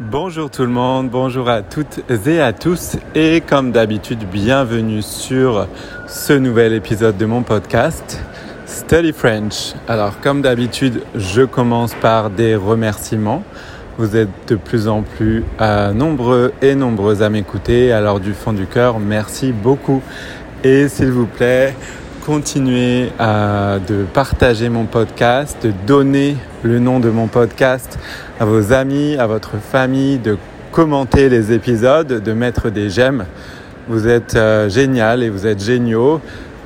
Bonjour tout le monde, bonjour à toutes et à tous et comme d'habitude bienvenue sur ce nouvel épisode de mon podcast Study French. Alors comme d'habitude je commence par des remerciements. Vous êtes de plus en plus euh, nombreux et nombreuses à m'écouter. Alors du fond du cœur, merci beaucoup. Et s'il vous plaît, continuez à, de partager mon podcast, de donner le nom de mon podcast à vos amis, à votre famille, de commenter les épisodes, de mettre des j'aime. Vous êtes euh, génial et vous êtes géniaux.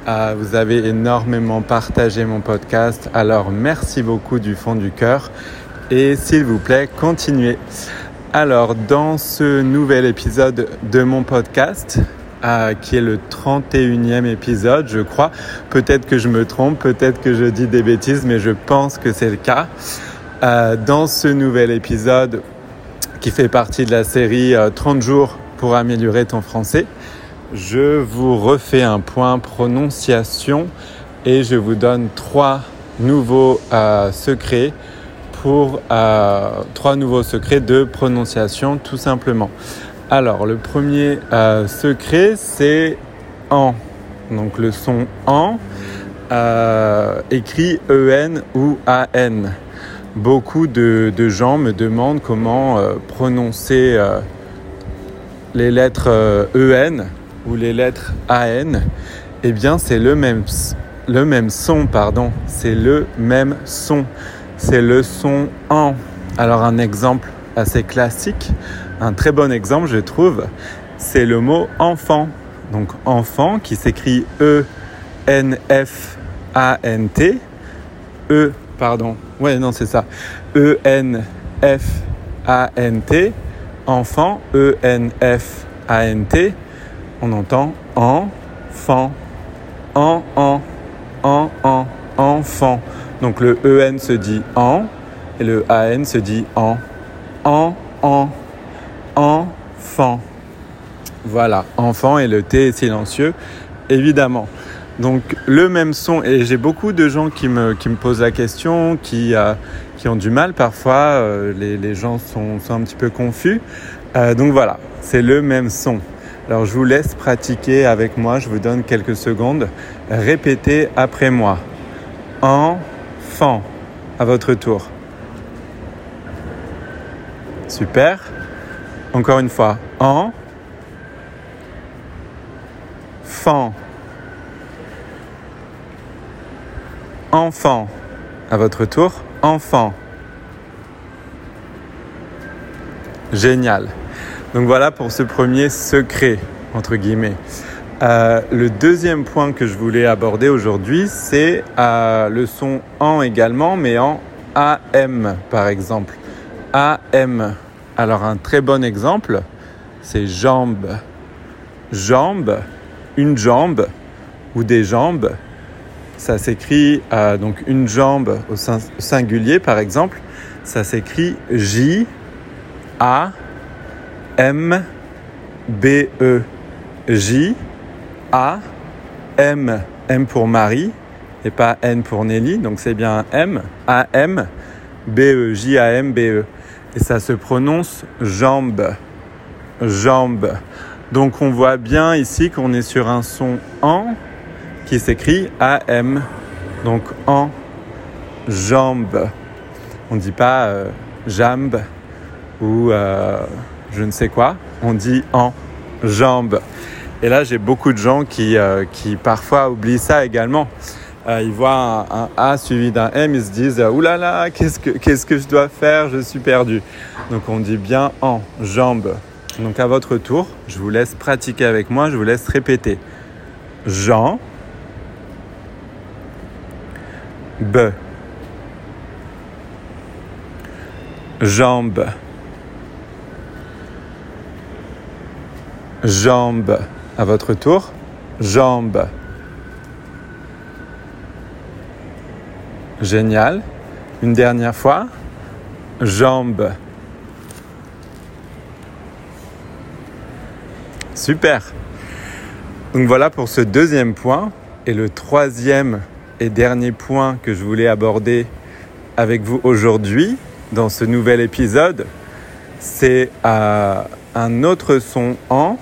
Euh, vous avez énormément partagé mon podcast. Alors merci beaucoup du fond du cœur. Et s'il vous plaît, continuez. Alors dans ce nouvel épisode de mon podcast, qui est le 31e épisode, je crois. Peut-être que je me trompe, peut-être que je dis des bêtises, mais je pense que c'est le cas. Euh, dans ce nouvel épisode qui fait partie de la série 30 euh, jours pour améliorer ton français, je vous refais un point prononciation et je vous donne trois nouveaux euh, secrets pour trois nouveaux secrets de prononciation tout simplement. Alors, le premier euh, secret, c'est en. Donc, le son en euh, écrit EN ou AN. Beaucoup de, gens me demandent comment euh, prononcer les lettres EN ou les lettres AN. Eh bien, c'est le même, le même son, pardon. C'est le même son. C'est le son en. Alors, un exemple assez classique un très bon exemple, je trouve, c'est le mot enfant. Donc enfant qui s'écrit E-N-F-A-N-T. E, pardon. Ouais, non, c'est ça. E-N-F-A-N-T. Enfant, E-N-F-A-N-T. On entend enfant. En, en, en, en, enfant. Donc le EN se dit en et le AN se dit en. En, en enfant. Voilà, enfant et le T est silencieux, évidemment. Donc le même son, et j'ai beaucoup de gens qui me, posent la question, qui, euh, qui ont du mal parfois, euh, les, gens sont, sont, un petit peu confus. Euh, donc voilà, c'est le même son. Alors je vous laisse pratiquer avec moi, je vous donne quelques secondes. Répétez après moi. Enfant, à votre tour. Super. Encore une fois. En. Fan. Enfant. À votre tour. Enfant. Génial. Donc voilà pour ce premier secret, entre guillemets. Euh, le deuxième point que je voulais aborder aujourd'hui, c'est euh, le son en également, mais en AM par exemple. AM. Alors un très bon exemple, c'est jambe. Jambe, une jambe ou des jambes. Ça s'écrit euh, donc une jambe au singulier par exemple. Ça s'écrit J A M B E. J A M M pour Marie et pas N pour Nelly. Donc c'est bien M A M B E J A M B E et ça se prononce jambe. Jambe. Donc on voit bien ici qu'on est sur un son en qui s'écrit AM. Donc en jambe. On ne dit pas euh, jambe ou euh, je ne sais quoi. On dit en jambe. Et là j'ai beaucoup de gens qui, euh, qui parfois oublient ça également. Euh, ils voient un, A suivi d'un M, ils se disent oulala, là là, qu'est-ce que, qu'est-ce que je dois faire Je suis perdu. Donc on dit bien en, jambe. Donc à votre tour, je vous laisse pratiquer avec moi, je vous laisse répéter. Jean, B, jambe, jambe. À votre tour, jambe. Génial. Une dernière fois. Jambes. Super. Donc voilà pour ce deuxième point. Et le troisième et dernier point que je voulais aborder avec vous aujourd'hui dans ce nouvel épisode, c'est un autre son en,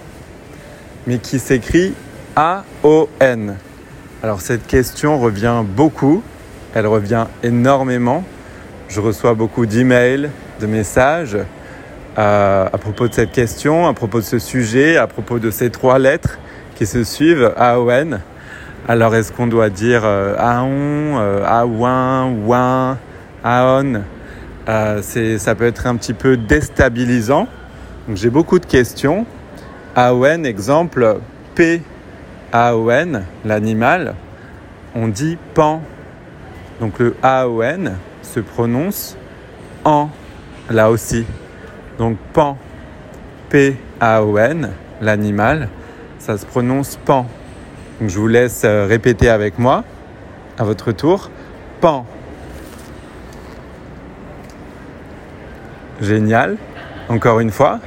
mais qui s'écrit A-O-N. Alors cette question revient beaucoup, elle revient énormément. Je reçois beaucoup d'emails, de messages à propos de cette question, à propos de ce sujet, à propos de ces trois lettres qui se suivent, A-O-N. Alors est-ce qu'on doit dire euh, Aon, euh, Aouin, Ouin, Aon euh, Ça peut être un petit peu déstabilisant. Donc j'ai beaucoup de questions. Aon, exemple, P, A-O-N, l'animal, on dit pan. Donc le A-O-N se prononce en, là aussi. Donc pan, P-A-O-N, l'animal, ça se prononce pan. Je vous laisse euh, répéter avec moi à votre tour. Pan. Génial. Encore une fois.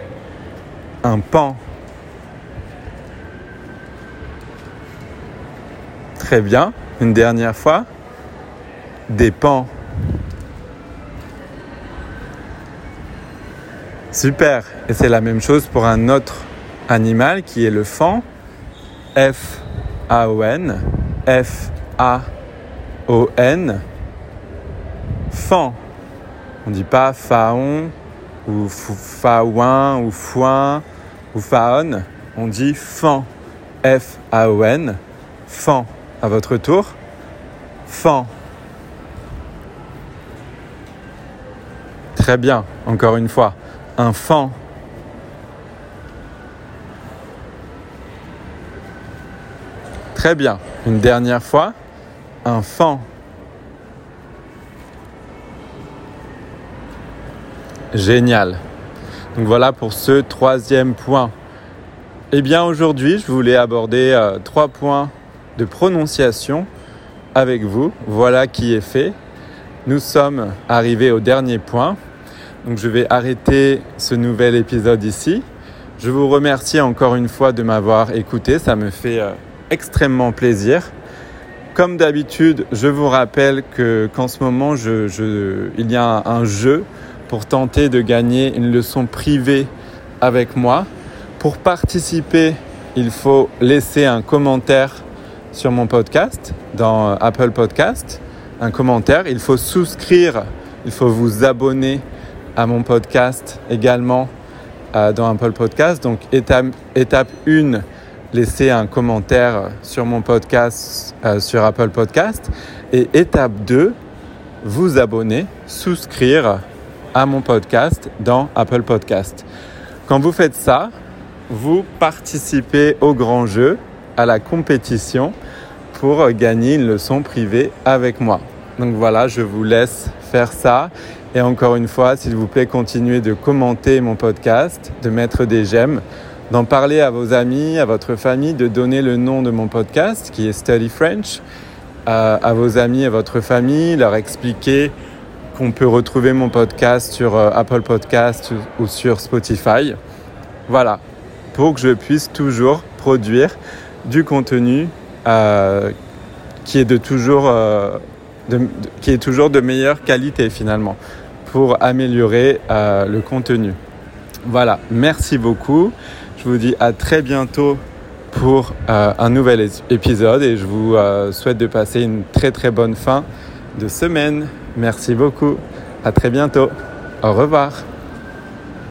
Un pan. Très bien. Une dernière fois. Des pans. Super. Et c'est la même chose pour un autre animal qui est le fan. F a-O-N, F-A-O-N, fan. On ne dit pas faon ou faouin ou foin ou faon. On dit fan, F-A-O-N, fan. À votre tour, fan. Très bien, encore une fois, un fan. Très bien. Une dernière fois. Un fan. Génial. Donc voilà pour ce troisième point. Eh bien aujourd'hui, je voulais aborder euh, trois points de prononciation avec vous. Voilà qui est fait. Nous sommes arrivés au dernier point. Donc je vais arrêter ce nouvel épisode ici. Je vous remercie encore une fois de m'avoir écouté. Ça me fait euh, extrêmement plaisir. Comme d'habitude, je vous rappelle que qu'en ce moment, il y a un jeu pour tenter de gagner une leçon privée avec moi. Pour participer, il faut laisser un commentaire sur mon podcast, dans Apple Podcast, un commentaire. Il faut souscrire, il faut vous abonner à mon podcast également euh, dans Apple Podcast. Donc étape, étape 1, laisser un commentaire sur mon podcast euh, sur Apple Podcast. Et étape 2, vous abonner, souscrire à mon podcast dans Apple Podcast. Quand vous faites ça, vous participez au grand jeu, à la compétition pour gagner une leçon privée avec moi. Donc voilà, je vous laisse faire ça. Et encore une fois, s'il vous plaît, continuez de commenter mon podcast, de mettre des j'aime d'en parler à vos amis, à votre famille, de donner le nom de mon podcast qui est Study French à, vos amis, à votre famille, leur expliquer qu'on peut retrouver mon podcast sur euh, Apple Podcast ou, sur Spotify. Voilà, pour que je puisse toujours produire du contenu euh, qui, est de toujours, euh, qui est toujours de meilleure qualité finalement pour améliorer le contenu. Voilà, merci beaucoup. Je vous dis à très bientôt pour euh, un nouvel épisode et je vous euh, souhaite de passer une très très bonne fin de semaine. Merci beaucoup. À très bientôt. Au revoir.